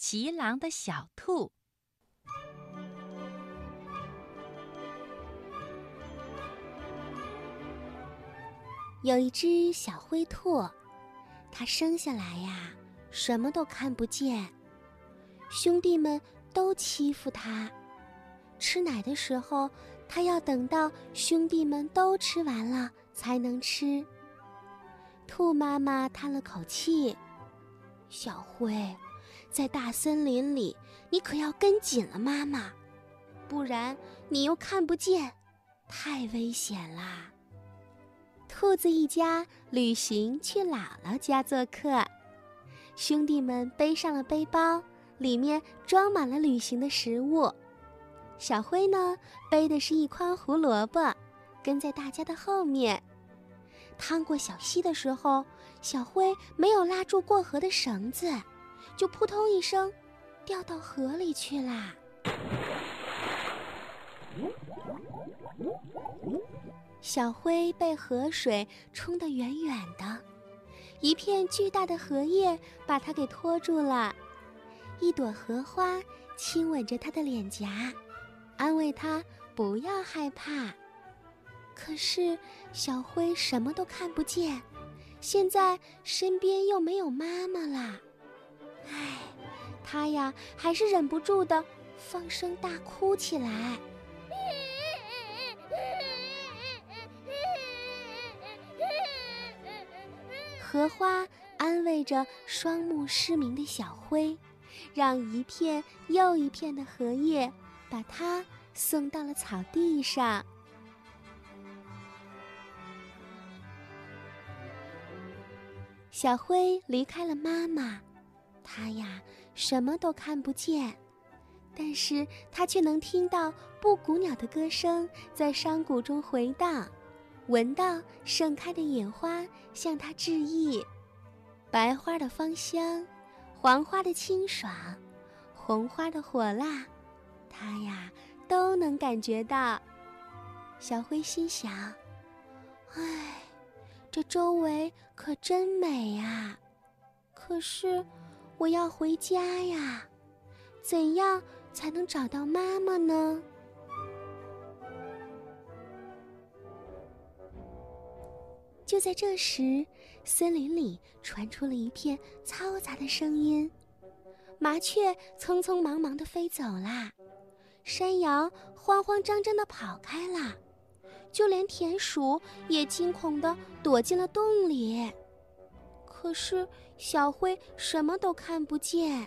骑狼的小兔。有一只小灰兔，它生下来呀，什么都看不见，兄弟们都欺负它。吃奶的时候，它要等到兄弟们都吃完了才能吃。兔妈妈叹了口气：“小灰，在大森林里，你可要跟紧了妈妈，不然你又看不见，太危险啦。”兔子一家旅行去姥姥家做客，兄弟们背上了背包，里面装满了旅行的食物。小灰呢，背的是一筐胡萝卜，跟在大家的后面。趟过小溪的时候，小灰没有拉住过河的绳子，就扑通一声，掉到河里去啦。小灰被河水冲得远远的，一片巨大的荷叶把它给拖住了。一朵荷花亲吻着它的脸颊，安慰它不要害怕。可是小灰什么都看不见，现在身边又没有妈妈了。唉，他呀还是忍不住的放声大哭起来。荷花安慰着双目失明的小灰，让一片又一片的荷叶把它送到了草地上。小灰离开了妈妈，他呀什么都看不见，但是他却能听到布谷鸟的歌声在山谷中回荡。闻到盛开的野花向他致意，白花的芳香，黄花的清爽，红花的火辣，他呀都能感觉到。小灰心想：“唉，这周围可真美呀！可是我要回家呀，怎样才能找到妈妈呢？”就在这时，森林里传出了一片嘈杂的声音，麻雀匆匆忙忙地飞走啦，山羊慌慌张张地跑开了，就连田鼠也惊恐地躲进了洞里。可是小灰什么都看不见，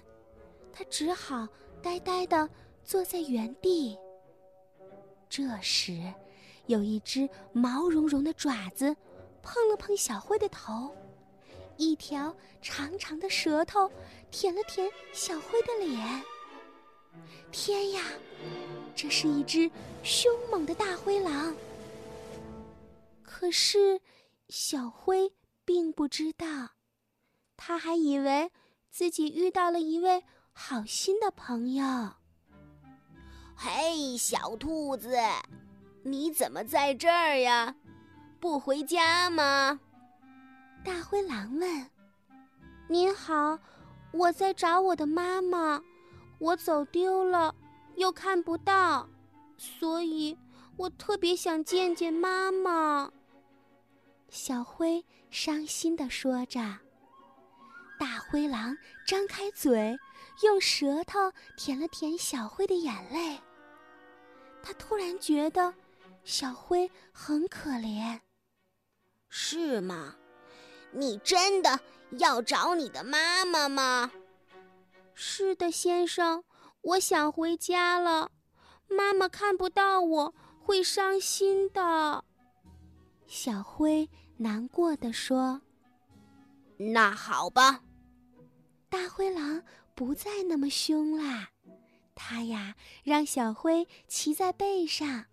它只好呆呆地坐在原地。这时，有一只毛茸茸的爪子。碰了碰小灰的头，一条长长的舌头舔了舔小灰的脸。天呀，这是一只凶猛的大灰狼！可是小灰并不知道，他还以为自己遇到了一位好心的朋友。嘿，小兔子，你怎么在这儿呀？不回家吗？大灰狼问。“您好，我在找我的妈妈，我走丢了，又看不到，所以我特别想见见妈妈。”小灰伤心地说着。大灰狼张开嘴，用舌头舔了舔小灰的眼泪。他突然觉得小灰很可怜。是吗？你真的要找你的妈妈吗？是的，先生，我想回家了。妈妈看不到我会伤心的。小灰难过的说：“那好吧。”大灰狼不再那么凶啦，他呀让小灰骑在背上，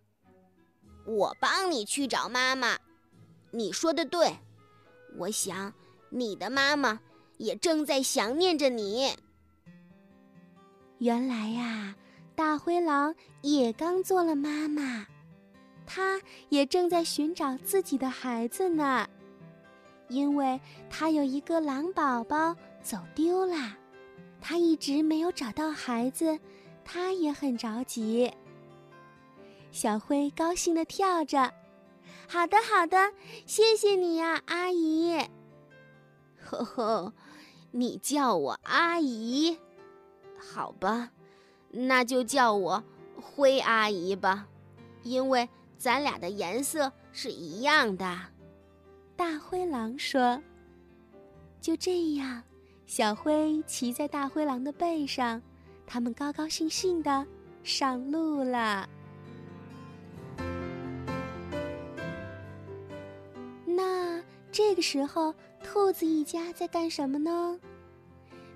我帮你去找妈妈。你说的对，我想你的妈妈也正在想念着你。原来呀，大灰狼也刚做了妈妈，它也正在寻找自己的孩子呢，因为它有一个狼宝宝走丢了，他一直没有找到孩子，他也很着急。小灰高兴地跳着：“好的，好的，谢谢你呀，阿姨。”“呵呵，你叫我阿姨，好吧，那就叫我灰阿姨吧，因为咱俩的颜色是一样的。”大灰狼说。就这样，小灰骑在大灰狼的背上，他们高高兴兴的上路了。那这个时候，兔子一家在干什么呢？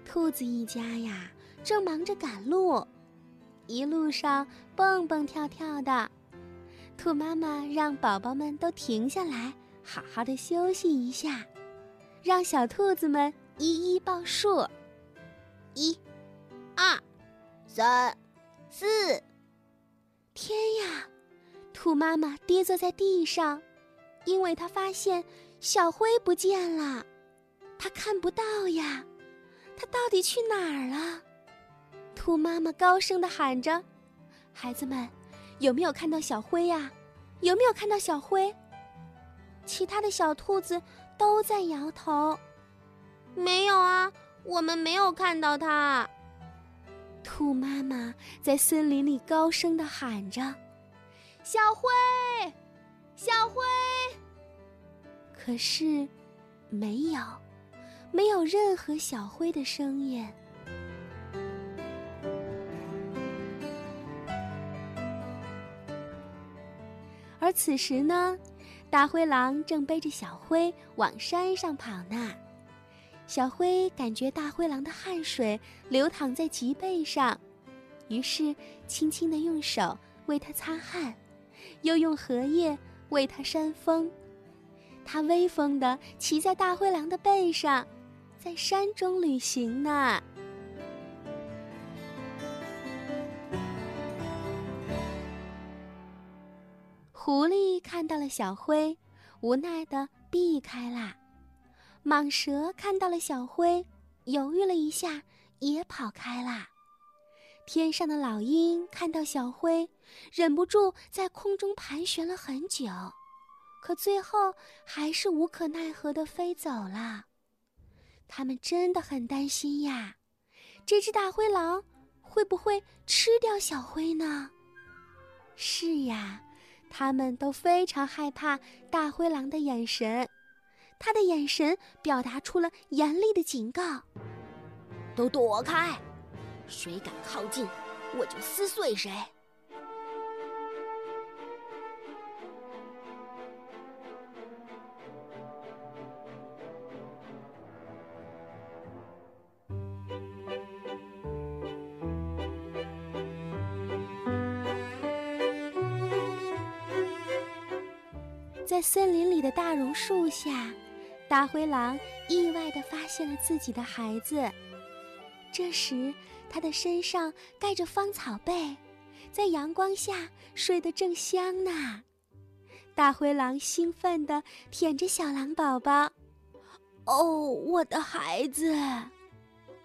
兔子一家呀，正忙着赶路，一路上蹦蹦跳跳的。兔妈妈让宝宝们都停下来，好好的休息一下。让小兔子们一一报数：一、二、三、四。天呀！兔妈妈跌坐在地上，因为她发现小灰不见了，她看不到呀，它到底去哪儿了？兔妈妈高声的喊着：“孩子们，有没有看到小灰呀？有没有看到小灰？”其他的小兔子。都在摇头，没有啊，我们没有看到它。兔妈妈在森林里高声的喊着：“小灰，小灰。”可是，没有，没有任何小灰的声音。而此时呢？大灰狼正背着小灰往山上跑呢，小灰感觉大灰狼的汗水流淌在脊背上，于是轻轻地用手为它擦汗，又用荷叶为它扇风。它威风地骑在大灰狼的背上，在山中旅行呢。狐狸看到了小灰，无奈地避开啦。蟒蛇看到了小灰，犹豫了一下，也跑开啦。天上的老鹰看到小灰，忍不住在空中盘旋了很久，可最后还是无可奈何地飞走了。他们真的很担心呀，这只大灰狼会不会吃掉小灰呢？是呀。他们都非常害怕大灰狼的眼神，他的眼神表达出了严厉的警告：“都躲开，谁敢靠近，我就撕碎谁。”在森林里的大榕树下，大灰狼意外地发现了自己的孩子。这时，他的身上盖着芳草被，在阳光下睡得正香呢。大灰狼兴奋地舔着小狼宝宝：“哦，我的孩子！”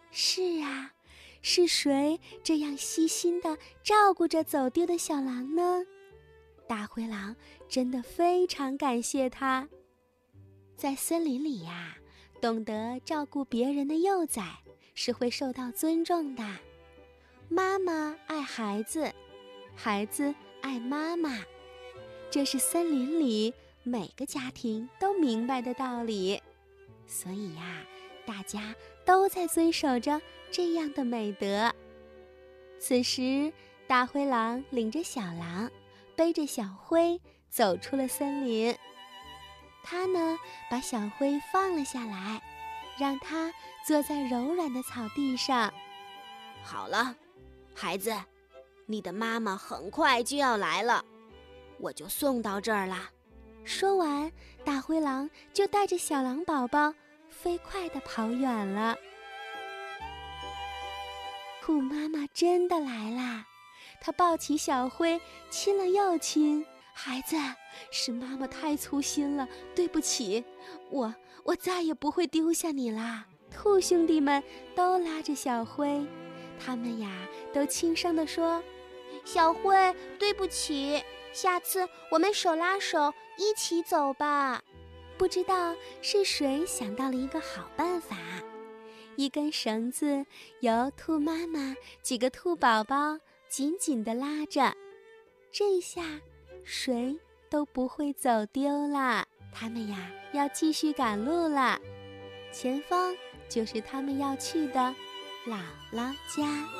是啊，是谁这样细心地照顾着走丢的小狼呢？大灰狼真的非常感谢他，在森林里呀，懂得照顾别人的幼崽是会受到尊重的。妈妈爱孩子，孩子爱妈妈，这是森林里每个家庭都明白的道理。所以呀，大家都在遵守着这样的美德。此时，大灰狼领着小狼。背着小灰走出了森林，他呢把小灰放了下来，让它坐在柔软的草地上。好了，孩子，你的妈妈很快就要来了，我就送到这儿了。说完，大灰狼就带着小狼宝宝飞快地跑远了。兔妈妈真的来啦！他抱起小灰，亲了又亲。孩子，是妈妈太粗心了，对不起，我我再也不会丢下你啦。兔兄弟们都拉着小灰，他们呀都轻声地说：“小灰，对不起，下次我们手拉手一起走吧。”不知道是谁想到了一个好办法，一根绳子由兔妈妈几个兔宝宝紧紧地拉着，这下谁都不会走丢了。他们呀要继续赶路了，前方就是他们要去的姥姥家。